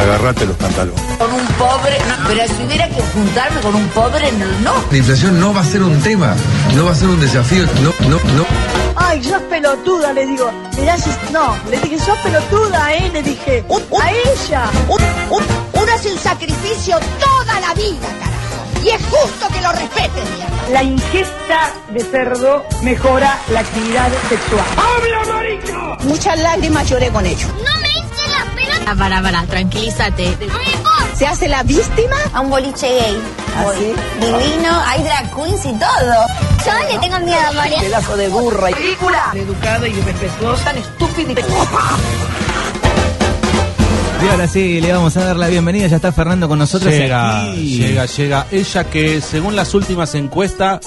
agarrate los pantalones. Con un pobre, no, pero si hubiera que juntarme con un pobre, no, no. La inflación no va a ser un tema, no va a ser un desafío, no, no, no. Ay, sos pelotuda, le digo. Mirá, si... no, le dije, sos pelotuda, ¿eh? Le dije, a ella. uno hace un sacrificio toda la vida, carajo. Y es justo que lo respeten, mierda. La ingesta de cerdo mejora la actividad sexual. ¡Habla, marico! Muchas lágrimas lloré con ellos. No las pelotas. Para, para, tranquilízate. ¿Se hace la víctima? A un boliche gay. Así. Divino, hay drag queens y todo. Yo le tengo miedo a María. Pedazo de burra. Película. Educada y respetuosa, tan estúpida y... Y ahora sí, le vamos a dar la bienvenida. Ya está Fernando con nosotros. Llega, aquí. llega, llega. Ella que según las últimas encuestas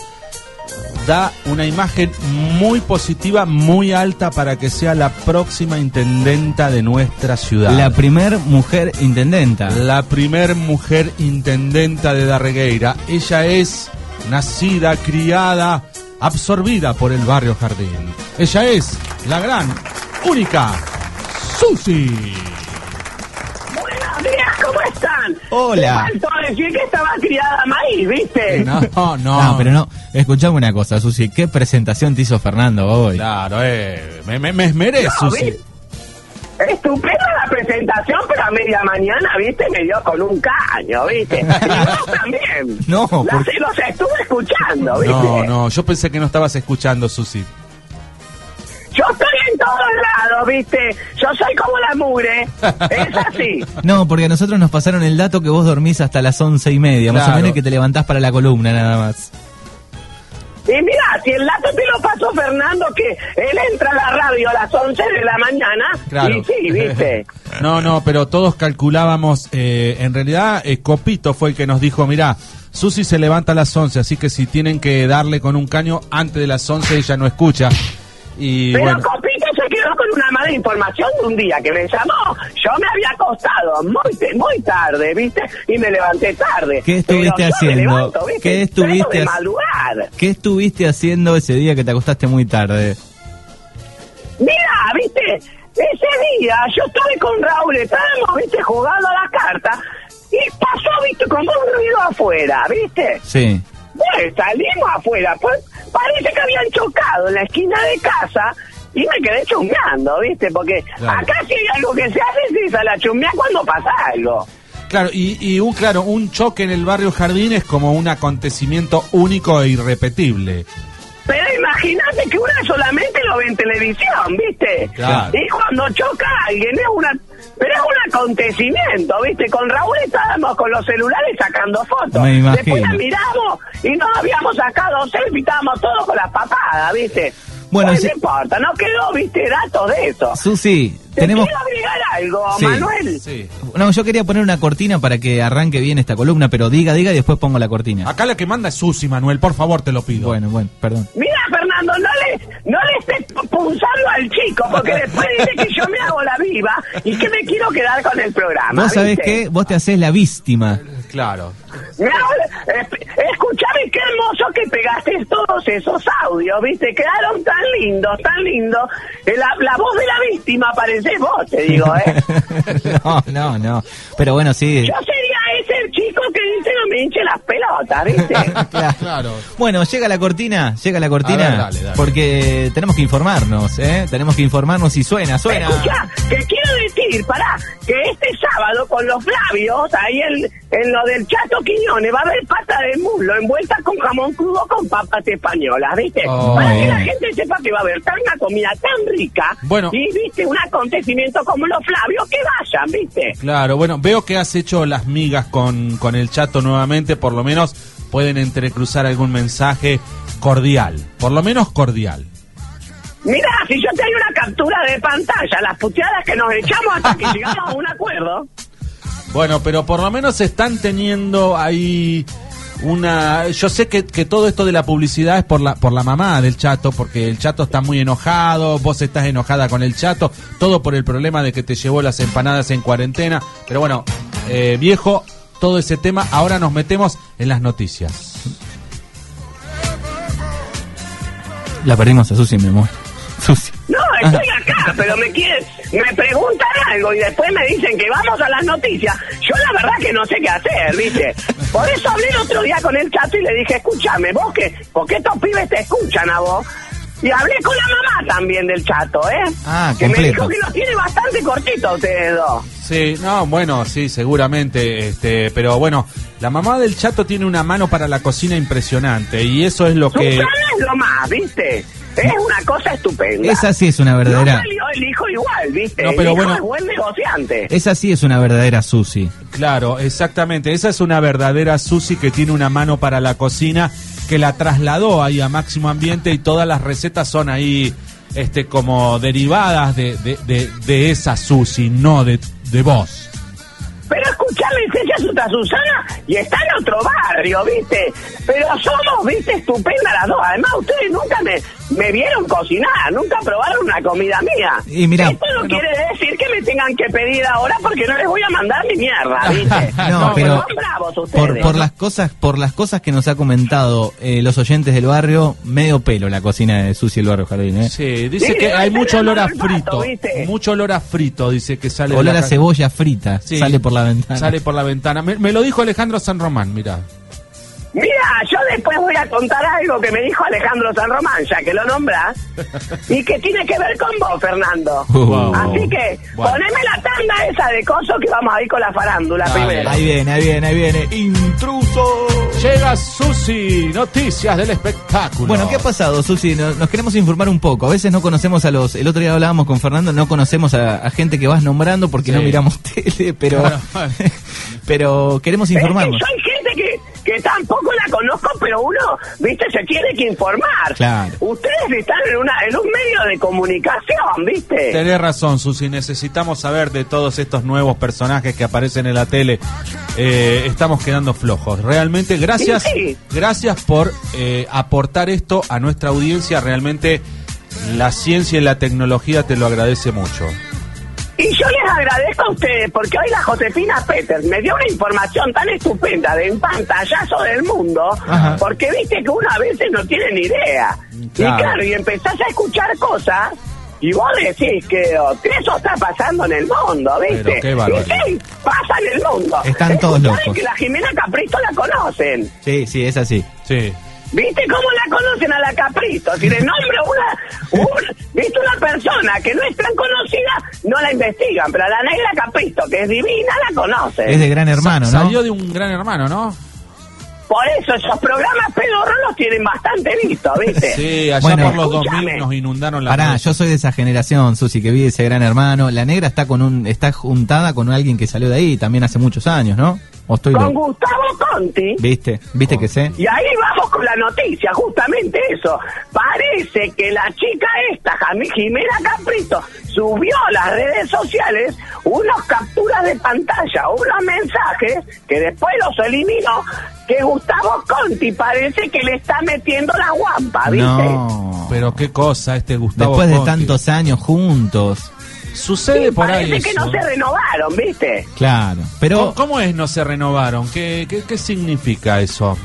da una imagen muy positiva, muy alta para que sea la próxima intendenta de nuestra ciudad. La primer mujer intendenta. La primer mujer intendenta de Darregueira. Ella es nacida, criada, absorbida por el barrio Jardín. Ella es la gran, única, Susi. Hola. Te faltó decir que estaba criada maíz, ¿viste? No, no, No, pero no. Escuchame una cosa, Susi. ¿Qué presentación te hizo Fernando hoy? Claro, eh, me, me, me esmeré, No, Susi. ¿viste? Estupenda la presentación, pero a media mañana, ¿viste? Me dio con un caño, ¿viste? Y vos también. No, Las- porque- los estuve escuchando, ¿viste? No, no, yo pensé que no estabas escuchando, Susi. Yo estoy todos lados, ¿viste? Yo soy como la mugre. Es así. No, porque a nosotros nos pasaron el dato que vos dormís hasta las once y media, más o menos y que te levantás para la columna nada más. Y mira, si el dato te lo pasó Fernando, que él entra a la radio a las 11 de la mañana, Claro. y sí, ¿viste? No, no, pero todos calculábamos, eh, en realidad eh, Copito fue el que nos dijo, mira, Susi se levanta a las 11, así que si tienen que darle con un caño antes de las 11 ella no escucha. Y Pero bueno, Copito se quedó con una mala información de un día que me llamó. Yo me había acostado muy, muy tarde, ¿viste? Y me levanté tarde. ¿Qué estuviste Pero haciendo? ¿Qué estuviste de madrugar. ¿Qué estuviste haciendo ese día que te acostaste muy tarde? Mira, ¿viste? Ese día yo estuve con Raúl, estábamos, ¿viste? Jugando a la carta. Y pasó, ¿viste? Como un ruido afuera, ¿viste? Sí. Pues salimos afuera, pues parece que habían chocado en la esquina de casa y me quedé chumbeando, ¿viste? Porque Claro. acá si hay algo que se hace, sale a chumbear cuando pasa algo. claro, y, y un, claro, un choque en el barrio Jardín es como un acontecimiento único e irrepetible. Pero imagínate que uno solamente lo ve en televisión, ¿viste? Claro. Y cuando choca alguien es una... Pero es un acontecimiento, ¿viste? Con Raúl estábamos con los celulares sacando fotos. Me imagino. Después la miramos y nos habíamos sacado selfie, estábamos todos con las papadas, ¿viste? Bueno, Pues no importa, no quedó, ¿viste? Datos de eso. Susi, ¿Te tenemos... quiero agregar algo, Sí. Manuel? Sí. No, yo quería poner una cortina para que arranque bien esta columna, pero diga, diga y después pongo la cortina. Acá la que manda es Susi, Manuel, por favor, te lo pido. Bueno, bueno, perdón. Mira, Fernando, no le, no le estés punzando al chico, porque después dice que yo me hago la viva y que me quiero quedar con el programa. Vos sabés qué, vos te haces la víctima. Claro. Me hago la- escuchame qué hermoso que pegaste todos esos audios, ¿viste? Quedaron tan lindos, tan lindos. La, la voz de la víctima parece vos, te digo, ¿eh? no, no, no. Pero bueno, sí. Yo sería ese chico que dice no me hinche las pelotas, ¿viste? Claro. Claro. Bueno, llega la cortina, llega la cortina, A ver, dale, dale. porque tenemos que informarnos, ¿eh? Tenemos que informarnos y suena, suena. Escucha, que quiero decir, pará, que este sábado con los Flavios, ahí en, en lo del Chato Quiñones, va a haber pata de muslo envuelta con jamón crudo con papas españolas, ¿viste? Oh, Para que la gente sepa que va a haber tanta comida tan rica Bueno. y, ¿viste? Un acontecimiento como los Flavios, que vayan, ¿viste? Claro, bueno, veo que has hecho las migas con, con el chato nuevamente, por lo menos pueden entrecruzar algún mensaje cordial, por lo menos cordial. Mira, si yo te doy una captura de pantalla, las puteadas que nos echamos hasta que llegamos a un acuerdo. Bueno, pero por lo menos están teniendo ahí una... Yo sé que, que todo esto de la publicidad es por la, por la mamá del chato, porque el chato está muy enojado, vos estás enojada con el chato, todo por el problema de que te llevó las empanadas en cuarentena. Pero bueno, eh, viejo, todo ese tema, ahora nos metemos en las noticias. La perdimos a Susi, mi amor. Susi. No, estoy acá, hablar, pero me quieren, me preguntan algo y después me dicen que vamos a las noticias. Yo la verdad que no sé qué hacer, ¿viste? Por eso hablé el otro día con el chato y le dije, escúchame, vos qué, porque estos pibes te escuchan a vos. Y hablé con la mamá también del chato, ¿eh? Ah, que me dijo que los tiene bastante cortitos ustedes dos. Sí, no, bueno, sí, seguramente, este, pero bueno, la mamá del chato tiene una mano para la cocina impresionante y eso es lo que... Susana es lo más, ¿viste? Es una cosa estupenda. Esa sí es una No verdadera. salió el hijo igual, ¿viste? No, pero el hijo bueno. es buen negociante. Esa sí es una verdadera Susi. Claro, exactamente. Esa es una verdadera Susi que tiene una mano para la cocina, que la trasladó ahí a máximo ambiente y todas las recetas son ahí, este, como derivadas de, de, de, de esa Susi, no de, de vos. Pero escuchame, ella es otra Susana y está en otro barrio, ¿viste? Pero somos, ¿viste? Estupendas las dos. Además, ustedes nunca me, me vieron cocinar, nunca probaron una comida mía. Y mirá, Esto no quiere decir que me tengan que pedir ahora porque no les voy a mandar ni mierda, ¿viste? No, pero son bravos ustedes. por, por las cosas por las cosas que nos ha comentado eh, los oyentes del barrio, medio pelo la cocina de Susi el barrio Jardín, ¿eh? Sí, dice Sí, que hay mucho olor a frito. ¿viste? Mucho olor a frito, dice que sale Olor la a cebolla frita, Sí, sale por la ventana. Sale por la ventana. Me, me lo dijo Alejandro San Román, mira. Mira, yo después voy a contar algo que me dijo Alejandro San Román, ya que lo nombras, y que tiene que ver con vos, Fernando. Uh. Así que Bueno. poneme la tanda esa de coso que vamos a ir con la farándula Dale. primero. Ahí viene, ahí viene, ahí viene. Intruso. Llega Susi, noticias del espectáculo. Bueno, ¿qué ha pasado, Susi? Nos, nos queremos informar un poco. A veces no conocemos a los. El otro día hablábamos con Fernando, no conocemos a, a gente que vas nombrando porque Sí. no miramos tele, pero. Claro. pero queremos Es que informarnos. yo hay gente que, que tampoco la conozco, pero uno, viste, se tiene que informar. Claro. Ustedes están en, una, en un medio de comunicación, viste. Tenés razón, Susi. Necesitamos saber de todos estos nuevos personajes que aparecen en la tele. Eh, estamos quedando flojos. Realmente, gracias, Sí, sí. gracias por eh, aportar esto a nuestra audiencia. Realmente, la ciencia y la tecnología te lo agradece mucho. Y yo les agradezco a ustedes porque hoy la Josefina Peters me dio una información tan estupenda de un pantallazo del mundo, Ajá. porque viste que uno a veces no tiene ni idea. Claro. Y claro, y empezás a escuchar cosas y vos decís que, oh, que eso está pasando en el mundo, ¿viste? Pero qué y barbaridad. sí, pasa en el mundo. Están todos locos. que la Jimena Capristo la conocen. Sí, sí, es así. Sí. ¿Viste cómo la conocen a la Capristo? Si le nombro una, un- ¿viste una persona que no es tan conocida, no la investigan, pero a la negra Capristo, que es divina, la conocen. Es de gran hermano, Sa- ¿no? Salió de un gran hermano, ¿no? Por eso esos programas pedorros los tienen bastante vistos, ¿viste? Sí, allá Bueno. por los 2000 Escúchame. nos inundaron la Pará, yo soy de esa generación, Susi, que vi ese gran hermano. La negra está con un, está juntada con alguien que salió de ahí también hace muchos años, ¿no? ¿O estoy Con? Gustavo Conti. ¿Viste? ¿Viste que sé? Y ahí vamos con la noticia, justamente eso. Parece que la chica esta, Jimena Caprito, subió a las redes sociales unos capturas de pantalla, unos mensajes, que después los eliminó, que Gustavo Conti parece que le está metiendo la guampa, ¿viste? No. Pero qué cosa este Gustavo Después de Conti. tantos años juntos. Sucede Sí, por parece ahí que eso. no se renovaron, ¿viste? Claro. Pero ¿Cómo, cómo es no se renovaron? ¿Qué, qué, qué significa eso?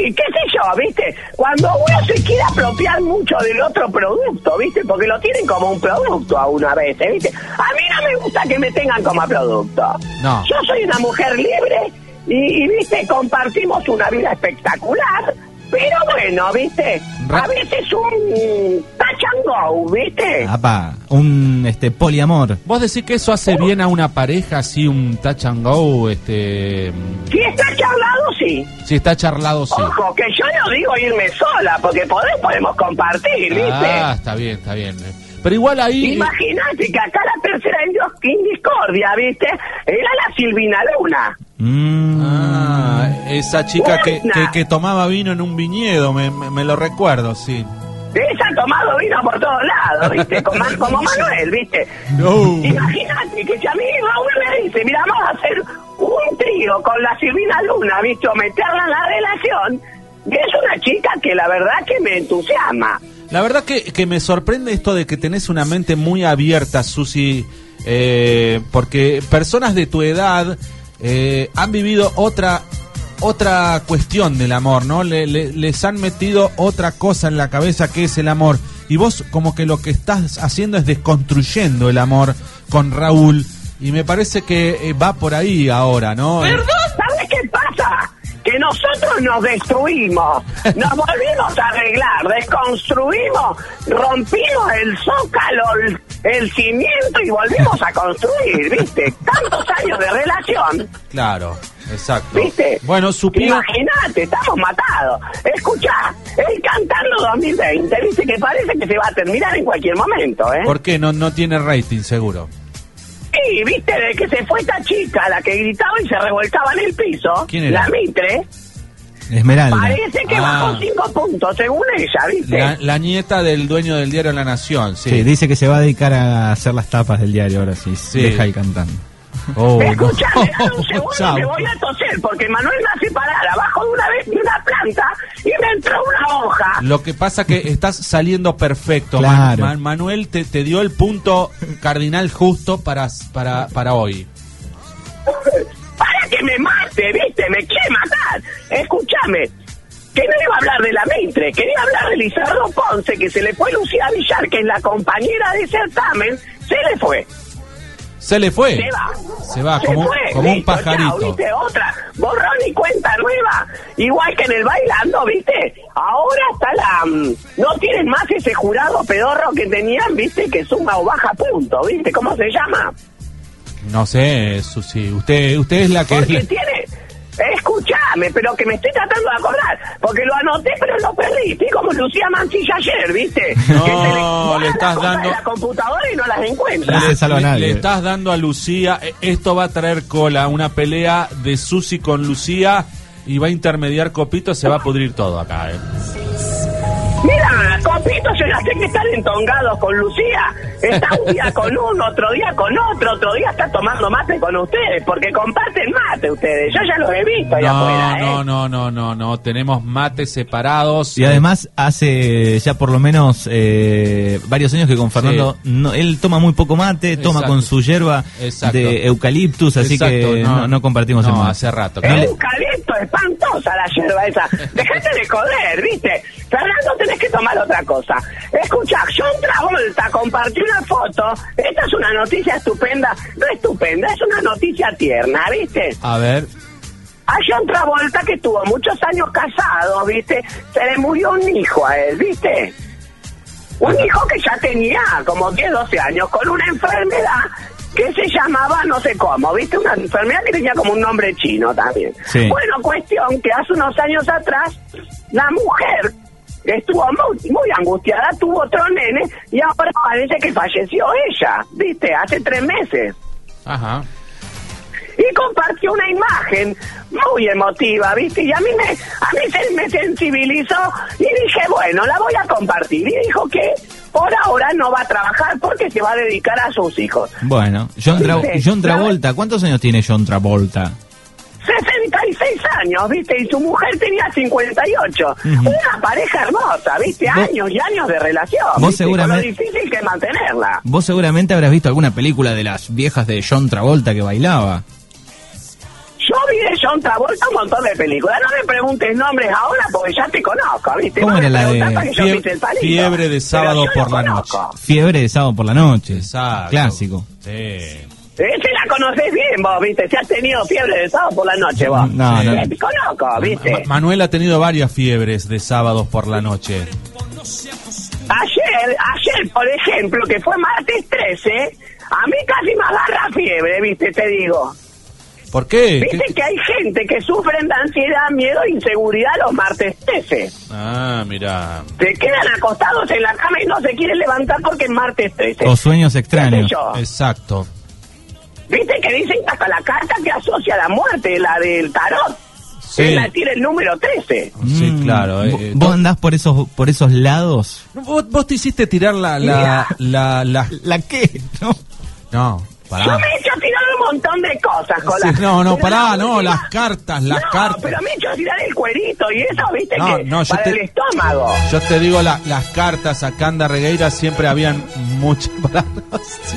Y qué sé yo, ¿viste? Cuando uno se quiere apropiar mucho del otro producto, ¿viste? Porque lo tienen como un producto a una vez, ¿viste? A mí no me gusta que me tengan como producto. No. Yo soy una mujer libre y, y, ¿viste? Compartimos una vida espectacular. Pero bueno, ¿viste? A veces un touch and go, ¿viste? Apa, un este poliamor. ¿Vos decís que eso hace bien a una pareja, así un touch and go, este... Si está charlado, sí. Si está charlado, sí. Ojo, que yo no digo irme sola, porque poder podemos compartir, ¿viste? Ah, está bien, está bien. Pero igual ahí... Imagínate que acá la tercera en en discordia, ¿viste? Era la Silvina Luna. Mm. Ah, esa chica que, que, que tomaba vino en un viñedo, me, me, me lo recuerdo, sí. Esa ha tomado vino por todos lados, ¿viste? Como, como Manuel, ¿viste? No. Imagínate que si a mí uno me dice, mira, vamos a hacer un trío con la Silvina Luna, ¿viste? O meterla en la relación. Y es una chica que la verdad que me entusiasma. La verdad que, que me sorprende esto de que tenés una mente muy abierta, Susi, eh, porque personas de tu edad eh, han vivido otra otra cuestión del amor, ¿no? Le- le- les han metido otra cosa en la cabeza que es el amor. y vos como que lo que estás haciendo es desconstruyendo el amor con Raúl y me parece que eh, va por ahí ahora, ¿no? ¿Sabes qué pasa? Que nosotros nos destruimos, nos volvimos a arreglar, desconstruimos, rompimos el zócalo, el, el cimiento y volvimos a construir, ¿viste? Tantos años de relación, Claro, exacto. ¿viste? Bueno, supieron... Imagínate, estamos matados. Escuchá, el Cantando 2020, ¿viste? Que parece que se va a terminar en cualquier momento, ¿eh? ¿Por qué? No, no tiene rating, seguro. Sí, viste, de que se fue esta chica, la que gritaba y se revolcaba en el piso. ¿Quién era? La Mitre. Esmeralda. Parece que Ah. bajó cinco puntos, según ella, ¿viste? La, la nieta del dueño del diario La Nación, sí. Sí, dice que se va a dedicar a hacer las tapas del diario ahora sí. Sí. Deja ahí cantando. Oh, no. Un segundo que voy a toser, porque Manuel me hace parar abajo de una vez de una planta y me entró una hoja. Lo que pasa que estás saliendo perfecto. Claro. Man- Manuel te, te dio el punto cardinal justo para, para, para hoy. Para que me mate, ¿viste? Me quiere matar. Escúchame. Que no iba a hablar de la Mitre, quería hablar de Lizardo Ponce, que se le fue Lucía Villar, que es la compañera de certamen, se le fue. Se le fue. Se va. Se va Se como, fue, como un listo, pajarito. chao, ¿viste? Otra, borrón y cuenta nueva. Igual que en el bailando, ¿viste? Ahora está la... mm, No tienen más ese jurado pedorro que tenían, ¿viste? Que suma o baja punto, ¿viste? ¿Cómo se llama? No sé, Susi. Usted, usted es la que es Porque la- tiene... Escúchame, pero que me estoy tratando de acordar. Porque lo anoté, pero lo perdí. Estoy como Lucía Mancilla ayer, ¿viste? No, que se le, estás dando- la computadora y no las encuentra. Nadie. le estás dando a Lucía. eh, Esto va a traer cola, una pelea de Susi con Lucía y va a intermediar Copito. Se va a pudrir todo acá. eh. Mira, Copito, yo ya sé que están entongados con Lucía. Está un día con uno, otro día con otro, otro día está tomando mate con ustedes, porque comparten mate ustedes. Yo ya los he visto allá No, afuera, ¿eh? no, no, no, no, no. Tenemos mates separados. Y además hace ya por lo menos eh, varios años que con Fernando no, él toma muy poco mate, toma Exacto. con su hierba Exacto. de eucaliptus, así Exacto, que no, no compartimos no, el mate. hace rato. Un caliento espantosa la yerba esa. Dejate de joder, ¿viste? Fernando, tenés que tomar otra cosa. Escucha, John Travolta compartió una foto. Esta es una noticia estupenda. No estupenda, es una noticia tierna, ¿viste? A ver. A John Travolta, que tuvo muchos años casado, ¿viste? Se le murió un hijo a él, ¿viste? Un hijo que ya tenía como 10, 12 años, con una enfermedad que se llamaba no sé cómo, ¿viste? Una enfermedad que tenía como un nombre chino también. Sí. Bueno, cuestión que hace unos años atrás, la mujer estuvo muy, muy angustiada, tuvo otro nene y ahora parece que falleció ella, ¿viste? Hace tres meses Ajá. y compartió una imagen muy emotiva, ¿viste? Y a mí me, a mí se me sensibilizó y dije, bueno, la voy a compartir. Y dijo que por ahora no va a trabajar porque se va a dedicar a sus hijos. Bueno, John. John Travolta, ¿cuántos años tiene John Travolta? 66 años, ¿viste? Y su mujer tenía 58. Ujú. Una pareja hermosa, ¿viste? Años y años de relación. vos ¿viste? Con seguramente- lo difícil que mantenerla. Vos seguramente habrás visto alguna película de las viejas de John Travolta que bailaba. Yo vi de John Travolta un montón de películas. No me preguntes nombres ahora porque ya te conozco, ¿viste? ¿Cómo No era me la de preguntás para que yo Fie- pise el palito. fiebre de sábado por la conozco. Fiebre de sábado por la noche. Exacto. Clásico. Sí. Ese la conocés bien vos, ¿viste? Si has tenido fiebre de sábado por la noche vos. No, no. Eh, Te conozco, ¿viste? Ma- Manuel ha tenido varias fiebres de sábados por la noche. Ayer, ayer, por ejemplo, que fue martes 13, a mí casi me agarra fiebre, ¿viste? Te digo. ¿Por qué? ¿Viste ¿Qué- que hay gente que sufren de ansiedad, miedo e inseguridad los martes 13? Ah, mira. Se quedan acostados en la cama y no se quieren levantar porque es martes 13. O sueños ¿Qué sé extraños. Exacto. ¿Viste que dicen que hasta la carta que asocia la muerte, la del tarot, Sí. es la tiene el número 13? Sí, Mm, claro. eh, ¿Vos- eh, ¿Vos andás por esos, por esos lados? ¿Vos, vos te hiciste tirar la... la, la, la- ¿La qué? No. No, Yo pará. me he hecho tirar un montón de cosas con Sí, no, no, pará, la no, las cartas, las no, cartas. pero me he hecho tirar el cuerito y eso, viste, No, que no, yo para te- el estómago. Yo te digo, la- las cartas a Canda Regueira siempre habían muchas... Sí.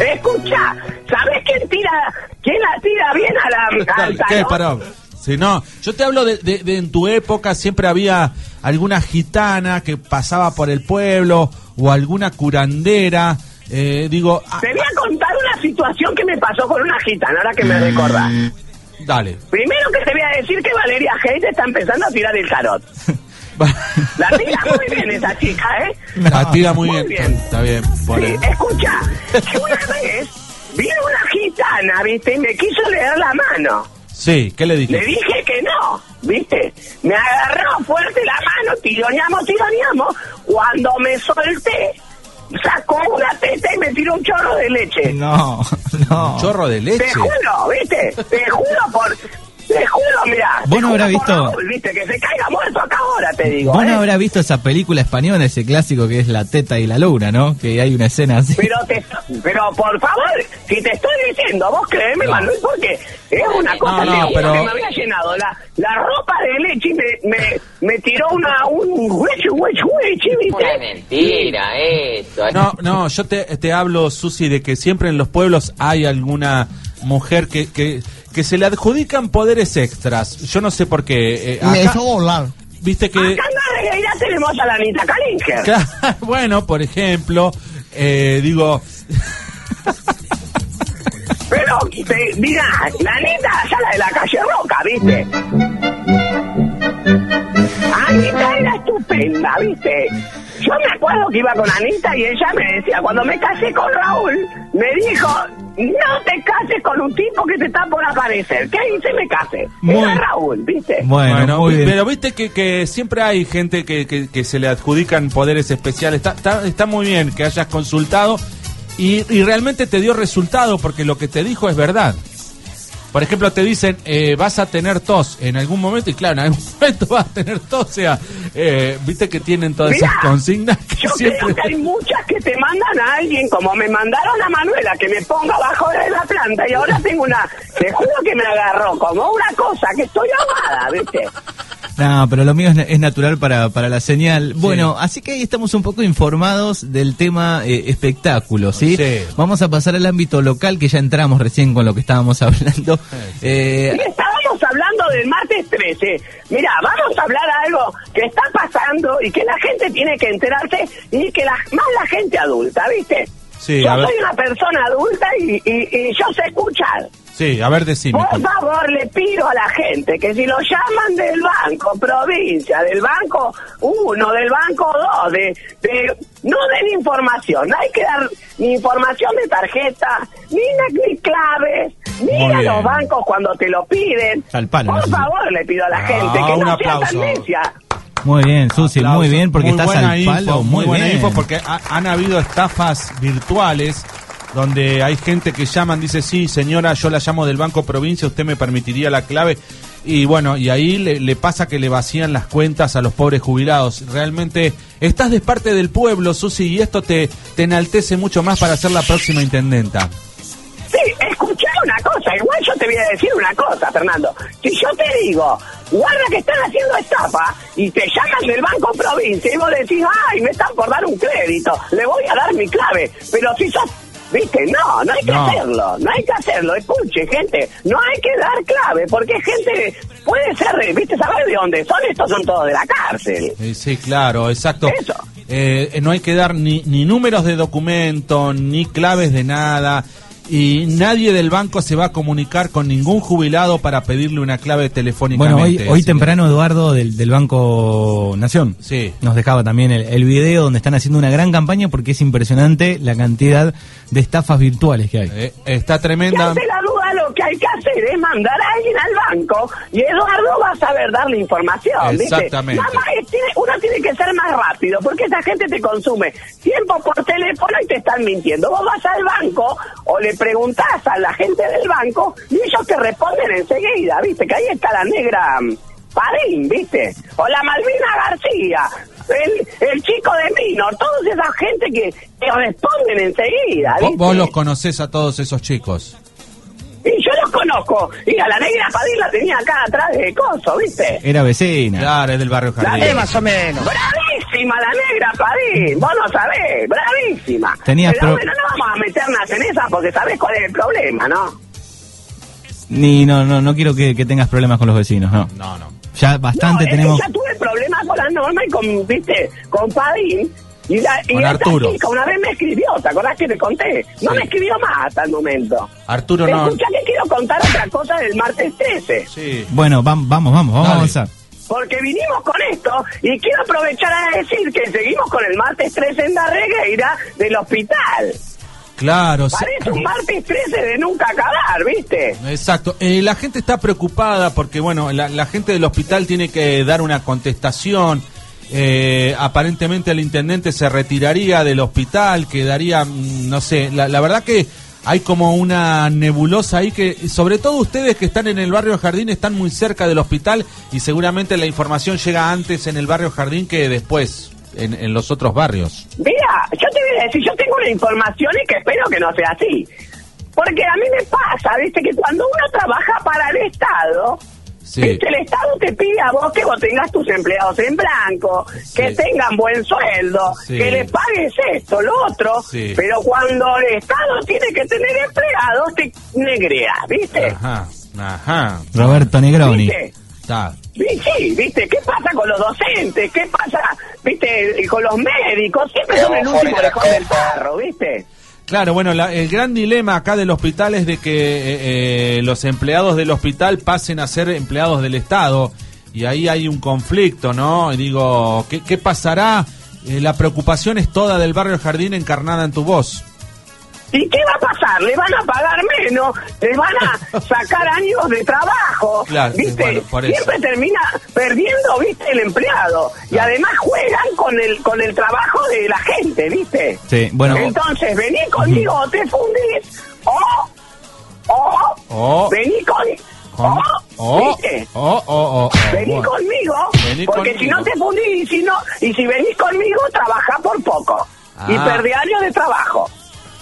Escucha, ¿sabes quién tira, quién la tira bien a la, al ¿Qué? Pará. Sí, no, yo te hablo de, de- de en tu época siempre había alguna gitana que pasaba por el pueblo o alguna curandera. eh, digo, ah, Te voy a contar una situación que me pasó con una gitana, ahora que me recordás. dale. Primero que te voy a decir que Valeria Hayes está empezando a tirar el tarot. La tira muy bien esa chica, ¿eh? La tira muy, Muy bien. bien. Está bien. Sí, escucha, que una vez vino una gitana, ¿viste? Y me quiso leer la mano. Sí, ¿qué le Le dije? dije que no, ¿viste? Me agarró fuerte la mano, tironeamos, tironeamos. Cuando me solté, sacó una teta y me tiró un chorro de leche. No, no. Chorro de leche. Te juro, ¿viste? Te juro por... Te juro, mira. ¿Vos no habrás visto- ¿Viste? Que se caiga muerto acá ahora, te digo. Vos no ¿eh? habrás visto esa película española, ese clásico que es La teta y la luna, ¿no? Que hay una escena así. Pero, te, pero por favor, si te estoy diciendo, vos créeme, No. Manuel, porque es una cosa no, te juro pero- que me había llenado la, la ropa de leche y me, me, me tiró una, un huecho, huecho, huecho, ¿viste? mentira esto. No, no, yo te, te hablo, Susi, de que siempre en los pueblos hay alguna mujer que, que, que se le adjudican poderes extras. Yo no sé por qué. eh, acá- volar. Viste que... Acá en la regueira tenemos a la Anita Kalinger. Claro, bueno, por ejemplo, eh, digo... Pero, te, mira, la Anita, ya la de la calle Roca, ¿viste? Anita era estupenda, ¿viste? Yo me acuerdo que iba con Anita y ella me decía, cuando me casé con Raúl, me dijo, no te cases con un tipo que te está por aparecer. ¿Qué hice? Me casé. Muy- Era Raúl, ¿viste? Bueno, Bueno, muy bien. pero viste que, que siempre hay gente que, que- que se le adjudican poderes especiales. Está, está, está muy bien que hayas consultado y, y realmente te dio resultado porque lo que te dijo es verdad. Por ejemplo, te dicen, eh, vas a tener tos en algún momento y claro, en algún momento vas a tener tos. O sea, eh, viste que tienen todas Mirá, esas consignas que Yo siempre... creo que hay muchas que te mandan a alguien, como me mandaron a Manuela, que me ponga abajo de la planta y ahora tengo una, te juro que me agarró como una cosa, que estoy ahogada, ¿viste? No, pero lo mío es, es natural para, para la señal. Bueno, así que ahí estamos un poco informados del tema eh, espectáculo, ¿sí? Sí. Vamos a pasar al ámbito local, que ya entramos recién con lo que estábamos hablando. Eh, Y estábamos hablando del martes 13. Mira, vamos a hablar algo que está pasando y que la gente tiene que enterarse y que la, más la gente adulta, ¿viste? Sí, yo soy una persona adulta y, y, y yo sé escuchar. Sí, a ver, decime. Por favor, le pido a la gente que si lo llaman del banco, provincia, del banco 1, del banco 2, de, de- no den información, no hay que dar ni información de tarjeta, ni, ni claves, ni Muy a bien. los bancos cuando te lo piden. Al palo, Por favor, le pido a la Ah, gente que un no sea aplauso. tan necia. muy bien, Susi, muy bien, porque Muy estás buena al info, palo. muy, buena bien. info, porque ha- han habido estafas virtuales donde hay gente que llaman, dice, sí, señora, yo la llamo del Banco Provincia, usted me permitiría la clave. Y bueno, y ahí le, le pasa que le vacían las cuentas a los pobres jubilados. Realmente estás de parte del pueblo, Susi, y esto te, te enaltece mucho más para ser la próxima intendenta. Sí, escuchá una cosa, igual yo te voy a decir una cosa, Fernando. Si yo te digo, guarda que están haciendo estafa y te llaman del Banco Provincia y vos decís, ay, me están por dar un crédito, le voy a dar mi clave. Pero si sos, viste, no, no hay que No. hacerlo, no hay que hacerlo. Escuche, gente, no hay que dar clave porque gente puede ser, viste, saber de dónde son, estos son todos de la cárcel. Eh, sí, claro, exacto. Eso. Eh, no hay que dar ni, ni números de documento, ni claves de nada. Y nadie del banco se va a comunicar con ningún jubilado para pedirle una clave Bueno, telefónicamente. hoy, hoy temprano Eduardo del, del Banco Nación Sí. nos dejaba también el, el video donde están haciendo una gran campaña porque es impresionante la cantidad de estafas virtuales que hay. eh, está tremenda. la hay que hacer es mandar a alguien al banco y Eduardo va a saber darle información. ¿viste? Exactamente. Nada más tiene- uno tiene que ser más rápido porque esa gente te consume tiempo por teléfono y te están mintiendo. Vos vas al banco o le preguntás a la gente del banco y ellos te responden enseguida, ¿viste? Que ahí está la negra mm, Padín, ¿viste? O la Malvina García. El, el chico de Minor, toda esa gente que, que responden enseguida. Vos, ¿viste? vos los conocés a todos esos chicos. Conozco. Y a la negra Padín la tenía acá atrás de coso, ¿viste? Era vecina. Claro, es del barrio La Jardín. más o menos. Bravísima la negra Padín. Vos no sabés. Bravísima. Tenías Pero pro- bueno, no vamos a meternos en esa porque sabés cuál es el problema, ¿no? Ni no, no, no quiero que, que tengas problemas con los vecinos, no. No, no. Ya bastante no, es que tenemos. ya tuve problemas con la norma y con, viste, con Padín. Y, la, y esta Arturo. chica una vez me escribió, ¿te acordás que te conté? No Sí. me escribió más hasta el momento. Arturo no. Escucha que quiero contar otra cosa del martes 13. Sí. Bueno, vam- vamos, vamos, vamos a avanzar. Porque vinimos con esto y quiero aprovechar a decir que seguimos con el martes 13 en la regueira del hospital. Claro, sí. Parece un martes 13 de nunca acabar, ¿viste? Exacto. Eh, la gente está preocupada porque, bueno, la, la gente del hospital tiene que dar una contestación. Eh, aparentemente el intendente se retiraría del hospital, quedaría, mm, no sé, la, la verdad que hay como una nebulosa ahí que, sobre todo ustedes que están en el barrio Jardín, están muy cerca del hospital y seguramente la información llega antes en el barrio Jardín que después en, en los otros barrios. Mira, yo te voy a decir, yo tengo una información y que espero que no sea así. Porque a mí me pasa, viste, que cuando uno trabaja para el Estado, Sí. viste, el Estado te pide a vos que vos tengas tus empleados en blanco, que tengan buen sueldo, Sí. que les pagues esto, lo otro, Sí. pero cuando el Estado tiene que tener empleados, te negrea, ¿viste? Ajá, ajá. Roberto Negroni. ¿Viste? Está. Sí, sí, ¿viste? ¿Qué pasa con los docentes? ¿Qué pasa, viste, con los médicos? Siempre son el último orejón del carro, ¿viste? Claro, bueno, la- el gran dilema acá del hospital es de que eh, eh, los empleados del hospital pasen a ser empleados del Estado y ahí hay un conflicto, ¿no? Y digo, ¿qué, qué pasará? Eh, la preocupación es toda del barrio Jardín encarnada en tu voz. ¿Y qué va a pasar? ¿Le van a pagar menos? ¿Le van a sacar años de trabajo? Claro, ¿Viste? bueno. Siempre termina perdiendo, ¿viste? El empleado. Y además juegan con el con el trabajo de la gente, ¿viste? Sí, bueno. Entonces, vení conmigo o te fundís, o... O... O- Vení con... O... oh, ¿viste? oh, oh, Vení bueno. conmigo, Vení porque conmigo. si no te fundís y si no, y si venís conmigo, trabaja por poco. Y Ah. perdí años de trabajo.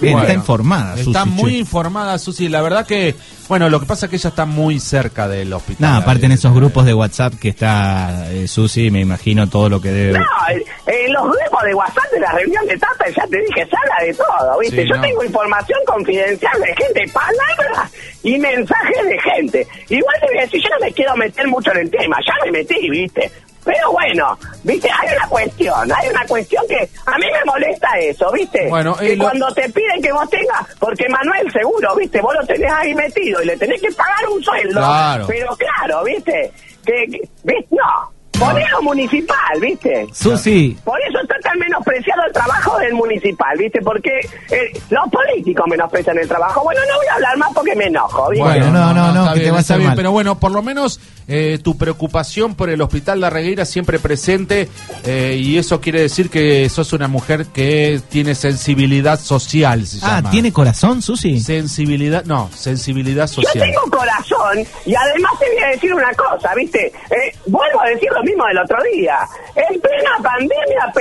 Bien, Bueno, está informada, Está muy che. informada, Susi. La verdad que, bueno, lo que pasa es que ella está muy cerca del hospital. No, aparte en esos grupos de WhatsApp que está eh, Susi, me imagino todo lo que debe. No, en- en los grupos de WhatsApp de la reunión de tata ya te dije, se habla de todo, ¿viste? Sí, Yo no. tengo información confidencial de gente, palabras y mensajes de gente. Igual decir, yo no me quiero meter mucho en el tema, ya me metí, ¿viste? Pero bueno, ¿viste? Hay una cuestión, hay una cuestión que a mí me molesta eso, ¿viste? Bueno, que eh, lo- cuando te piden que vos tengas, porque Manuel seguro, ¿viste? Vos lo tenés ahí metido y le tenés que pagar un sueldo. Claro. Pero claro, ¿viste? Que, que- ¿viste? No, ponelo municipal, ¿viste? Susi, Por eso está menospreciado el trabajo del municipal, ¿viste? Porque eh, los políticos menosprecian el trabajo. Bueno, no voy a hablar más porque me enojo, ¿viste? Bueno, no, no, no, está que te bien, va a está hacer bien, mal. Pero bueno, por lo menos eh, tu preocupación por el Hospital La Regueira siempre presente eh, y eso quiere decir que sos una mujer que tiene sensibilidad social, se ah, llama. ¿tiene corazón, Susi? Sensibilidad, no, sensibilidad Yo social. tengo corazón y además te voy a decir una cosa, ¿viste? Eh, vuelvo a decir lo mismo del otro día. En plena pandemia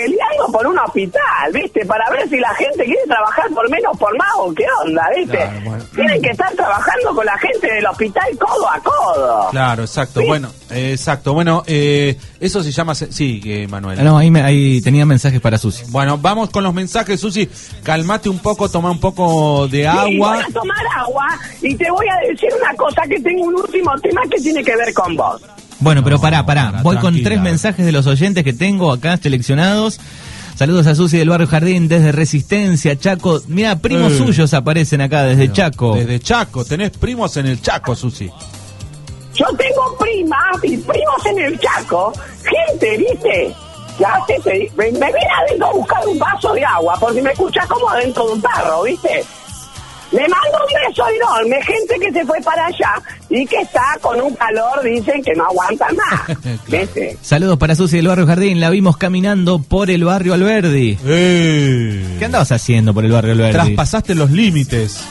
por un hospital, ¿viste? Para ver si la gente quiere trabajar por menos, por más o qué onda, ¿viste? Claro, bueno. Tienen que estar trabajando con la gente del hospital codo a codo. Claro, exacto. Sí. Bueno, eh, exacto. Bueno, eh, eso se llama... Sí, eh, Manuel. Ah, No, ahí, me- ahí tenía mensajes para Susi. Bueno, vamos con los mensajes, Susi. Calmate un poco, toma un poco de Sí, agua. voy a tomar agua y te voy a decir una cosa que tengo un último tema que tiene que ver con vos. Bueno, pero pará, pará. para, Voy con tres mensajes de los oyentes que tengo acá seleccionados. Saludos a Susi del barrio Jardín desde Resistencia, Chaco. Mira, primos Eh. suyos aparecen acá desde Chaco. Desde Chaco. Tenés primos en el Chaco, Susi. Yo tengo primas y primos en el Chaco, gente, ¿viste? Hace, te- me, me viene adentro a buscar un vaso de agua, porque me escuchas como adentro de un tarro, ¿viste? Le mando un beso enorme, gente que se fue para allá y que está con un calor, dicen que no aguanta más. Saludos para Susi del barrio Jardín. La vimos caminando por el barrio Alberdi. ¿Qué andabas haciendo por el barrio Alberdi? Traspasaste los límites.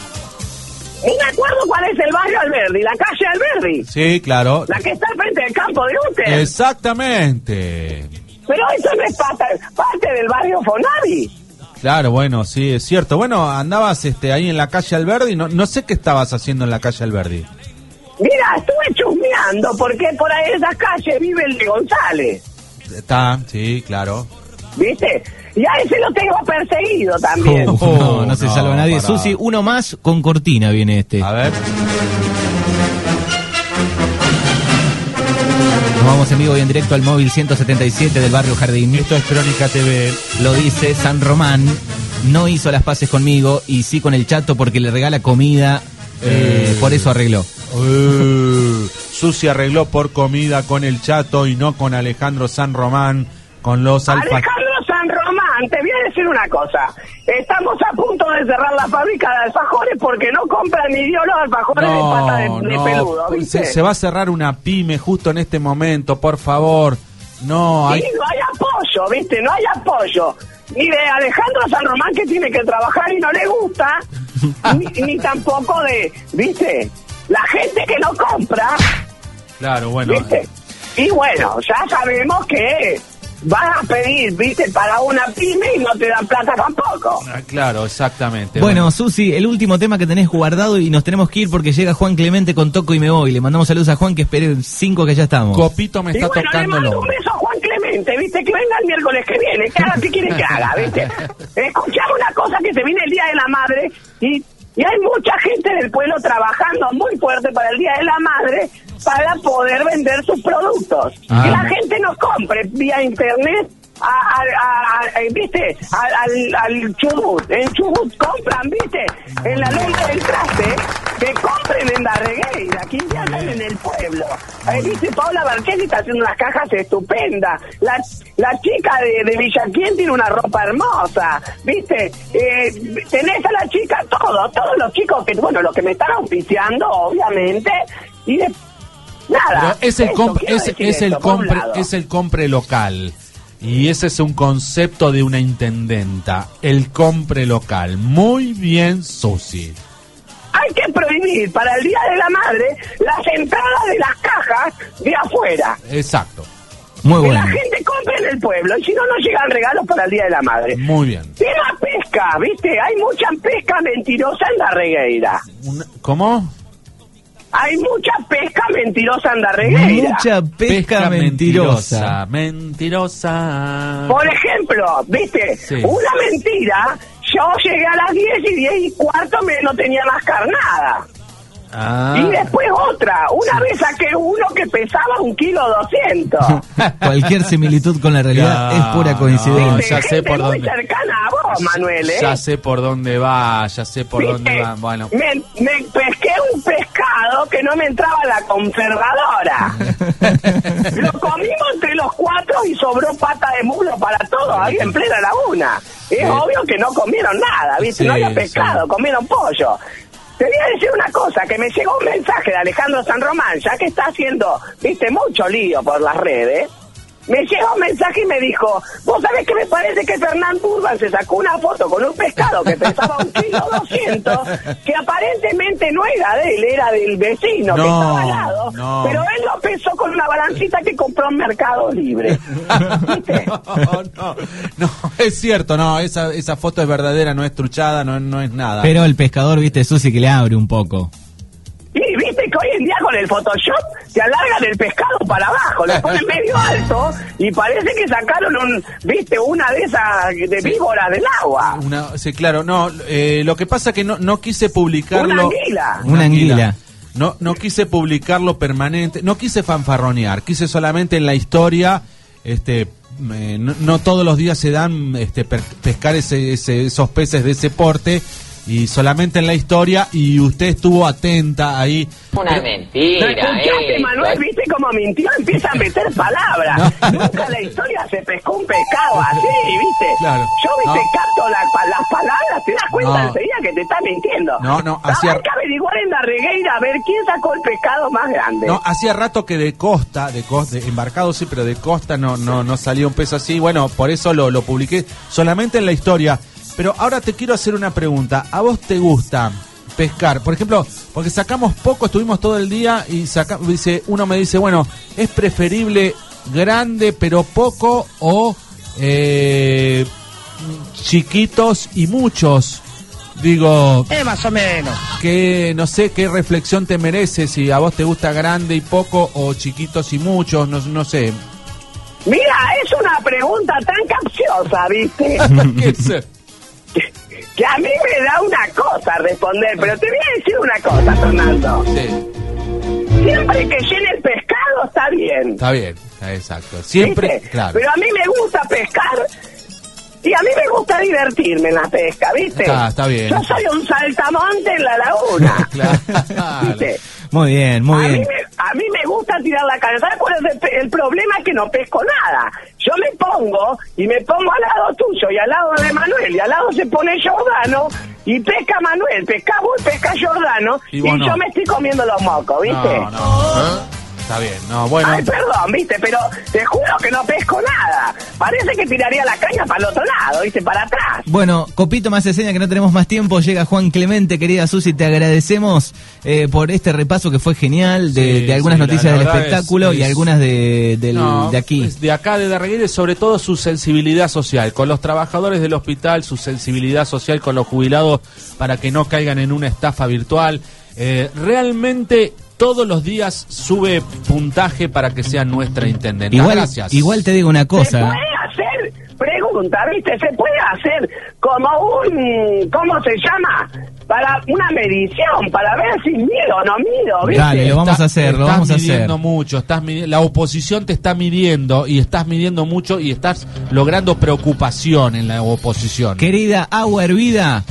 Y me acuerdo cuál es el barrio Alberdi, la calle Alberdi, Sí, claro. la que está al frente del campo de Uter. Exactamente. Pero eso no es parte, parte del barrio Fonavi. Claro, bueno, sí, es cierto. Bueno, andabas este, ahí en la calle Alberdi. No, no sé qué estabas haciendo en la calle Alberdi. Mira, estuve chusmeando porque por ahí en esa calle vive el de González, Está, sí, claro. ¿viste? Y a ese lo tengo perseguido también. Oh, no, no se salva nadie. Susi, uno más con cortina viene este. A ver. Nos vamos en vivo y en directo al móvil 177 del barrio Jardín. Esto es Crónica TV. Lo dice San Román. No hizo las paces conmigo y sí con el chato porque le regala comida. eh, Eh. por eso arregló. Uh, Susi arregló por comida con el chato y no con Alejandro San Román, con los alfa. Te voy a decir una cosa. Estamos a punto de cerrar la fábrica de alfajores porque no compran ni dio los alfajores de pata de, de peludo, ¿viste? se, se va a cerrar una pyme justo en este momento, por favor. No, hay... Sí, no hay apoyo, ¿viste? No hay apoyo. Ni de Alejandro San Román que tiene que trabajar y no le gusta, ni, ni tampoco de, ¿viste? La gente que no compra, Claro, bueno. ¿viste? Y bueno, ya sabemos que vas a pedir, ¿viste? Para una pyme y no te dan plata tampoco. Ah, Claro, exactamente. Bueno, Susi, el último tema que tenés guardado y nos tenemos que ir porque llega Juan Clemente con Toco y me voy. Le mandamos saludos a Juan que espere cinco que ya estamos. Copito me Y está bueno, le tocando el mando un beso a Juan Clemente, ¿viste? Que venga el miércoles que viene, que haga lo que quiere que haga, ¿viste? Escuchame una cosa que se viene el Día de la Madre y, y hay mucha gente del pueblo trabajando muy fuerte para el Día de la Madre para poder vender sus productos. Ah. que la gente nos compre vía internet. A, a- a- ¿Viste? Al, al, al Chubut. En Chubut compran, ¿viste? En la luna del traste. Que compren en la regueira. Aquí ya están en el pueblo. ¿Viste? Paula Barquelli está haciendo unas cajas estupendas. La, la chica de, de Villaquien tiene una ropa hermosa. ¿Viste? Eh, tenés a la chica, todo. Todos los chicos que, bueno, los que me están auspiciando, obviamente. Y de, Nada. Pero es el, Eso, es, el compre, es el compre local. Y ese es un concepto de una intendenta. El compre local. Muy bien, Susi. Hay que prohibir para el Día de la Madre las entradas de las cajas de afuera. Exacto. Muy que bueno. la gente compre en el pueblo y si no, no llegan regalos para el Día de la Madre. Muy bien. Tema pesca, ¿viste? Hay mucha pesca mentirosa en la regueira. ¿Cómo? Hay mucha pesca mentirosa en la regueira. Mucha pesca, mentirosa. Mentirosa. Por ejemplo, ¿viste? Sí. Una mentira. Yo llegué a las 10 y 10 y cuarto me no tenía más carnada. Ah. Y después otra. Una vez saqué uno que pesaba un kilo doscientos. Cualquier similitud con la realidad es pura coincidencia. no, ya sé Gente por muy dónde. cercana a vos, Manuel, ¿eh? Ya sé por dónde va, ya sé por ¿Viste? dónde va. Bueno, Me, me que no me entraba la conservadora. Lo comimos entre los cuatro y sobró pata de mulo para todos ahí en plena laguna. Es Sí. obvio que no comieron nada, ¿viste? no había pescado, sí. comieron pollo. Te voy a decir una cosa, que me llegó un mensaje de Alejandro San Román, ya que está haciendo, viste, mucho lío por las redes. Me llegó un mensaje y me dijo, vos sabés que me parece que Fernando Urban se sacó una foto con un pescado que pesaba un kilo doscientos, que aparentemente no era de él, era del vecino que estaba al lado, no. pero él lo pesó con una balancita que compró en Mercado Libre. No, no, no, es cierto, no, esa, esa foto es verdadera, no es truchada, no, no es nada. Pero el pescador, viste, Susi, que le abre un poco. Que hoy en día con el Photoshop te alargan el pescado para abajo, lo ponen medio alto y parece que sacaron un, viste, una de esas de víboras del agua. Una, sí, claro, no, eh, lo que pasa que no, no quise publicarlo. Una anguila. Una anguila. No, no quise publicarlo permanente, no quise fanfarronear, quise solamente en la historia, este, eh, no, no todos los días se dan este, per- pescar ese, ese- esos peces de ese porte y solamente en la historia y usted estuvo atenta ahí. Una Pero- mentira, ¿Escuchaste, eh. Manuel? ¿Viste cómo mintió? Empieza a meter palabras. Nunca en la historia se pescó un pescado así, ¿viste? Claro. Yo, ¿viste? No. Capto la- pa- las palabras, te das cuenta No. enseguida que te está mintiendo. No, no, hacía- Hay que averiguar en la regueira a ver quién sacó el pescado más grande. No, hacía rato que de costa, de costa, de embarcado sí, pero de costa no, no, no salía un pez así. Bueno, por eso lo, lo publiqué solamente en la historia. Pero ahora te quiero hacer una pregunta. ¿A vos te gusta pescar? Por ejemplo, porque sacamos poco, estuvimos todo el día y saca, dice, uno me dice, bueno, es preferible grande pero poco o eh, chiquitos y muchos. Digo, Eh, más o menos. que no sé qué reflexión te merece, si a vos te gusta grande y poco o chiquitos y muchos, no, no sé. Mira, es una pregunta tan capciosa, ¿viste? ¿Qué sé? Que a mí me da una cosa responder, pero te voy a decir una cosa, Fernando. Sí. Siempre que llene el pescado está bien. Está bien, exacto. Siempre, ¿viste? claro. Pero a mí me gusta pescar y a mí me gusta divertirme en la pesca, ¿viste? Está- está bien. Yo soy un saltamonte en la laguna. Claro. ¿Viste? Muy bien, muy a, bien. Mí me, a mí me gusta tirar la caña. ¿Sabes cuál es el, problema? Es que no pesco nada. Yo me pongo y me pongo al lado tuyo y al lado de Manuel y al lado se pone Giordano y pesca Manuel, pesca vos, pesca Giordano Y y, vos no. yo me estoy comiendo los mocos, ¿viste? No, no. Está bien, no, bueno. Ay, perdón, viste, pero te juro que no pesco nada. Parece que tiraría la caña para el otro lado, viste, para atrás. Bueno, Copito me hace seña que no tenemos más tiempo. Llega Juan Clemente, querida Susi, te agradecemos eh, por este repaso que fue genial de, Sí, de algunas sí, noticias del espectáculo es- y algunas de, del- No, de aquí. pues, de acá de Darregueira, sobre todo su sensibilidad social, con los trabajadores del hospital, su sensibilidad social con los jubilados para que no caigan en una estafa virtual. Eh, realmente todos los días sube puntaje para que sea nuestra intendente. Igual, Gracias. igual te digo una Se cosa. puede hacer, pregunta, viste, se puede hacer como un, ¿cómo se llama? Para una medición, para ver si mido o no mido, viste. Dale, lo vamos Está- a hacer, lo estás vamos a midiendo hacer. mucho, estás midi- la oposición te está midiendo y estás midiendo mucho y estás logrando preocupación en la oposición. Querida agua hervida.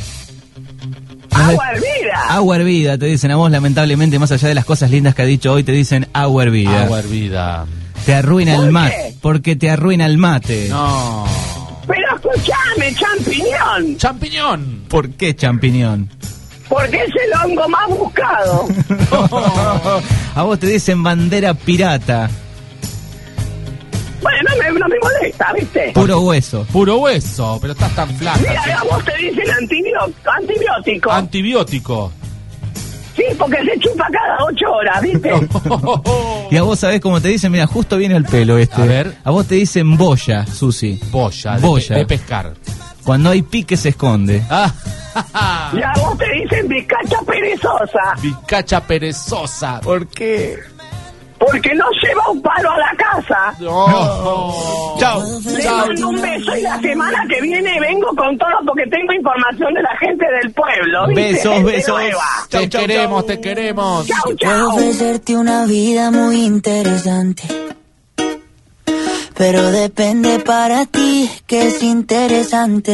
Agua hervida. Agua hervida, te dicen a vos, lamentablemente, más allá de las cosas lindas que ha dicho hoy, te dicen agua hervida. Agua hervida. Te arruina el ¿Por mate. qué? Porque te arruina el mate. No. Pero escuchame, champiñón, Champiñón. ¿Por qué champiñón? porque es el hongo más buscado. a vos te dicen bandera pirata. Molesta, viste. Puro hueso. Puro hueso, pero estás tan flaca. Mira, a vos te dicen antibiótico. Antibiótico. sí, porque se chupa cada ocho horas, viste. Y a vos sabés cómo te dicen, mira, justo viene el pelo este. A ver. A vos te dicen boya, Susi. Boya, de, Boya. pe- de pescar. Cuando hay pique se esconde. Ah, Y a vos te dicen bizcacha perezosa. Picacha perezosa. ¿Por qué? Porque no lleva un palo a la casa. No. Chao. Le mando un beso y la semana que viene vengo con todo porque tengo información de la gente del pueblo. ¿viste? Besos, Gente besos. Chau, Te chau, queremos, chau. te queremos. Chau, Puedo chau. ofrecerte una vida muy interesante. Pero depende para ti que es interesante.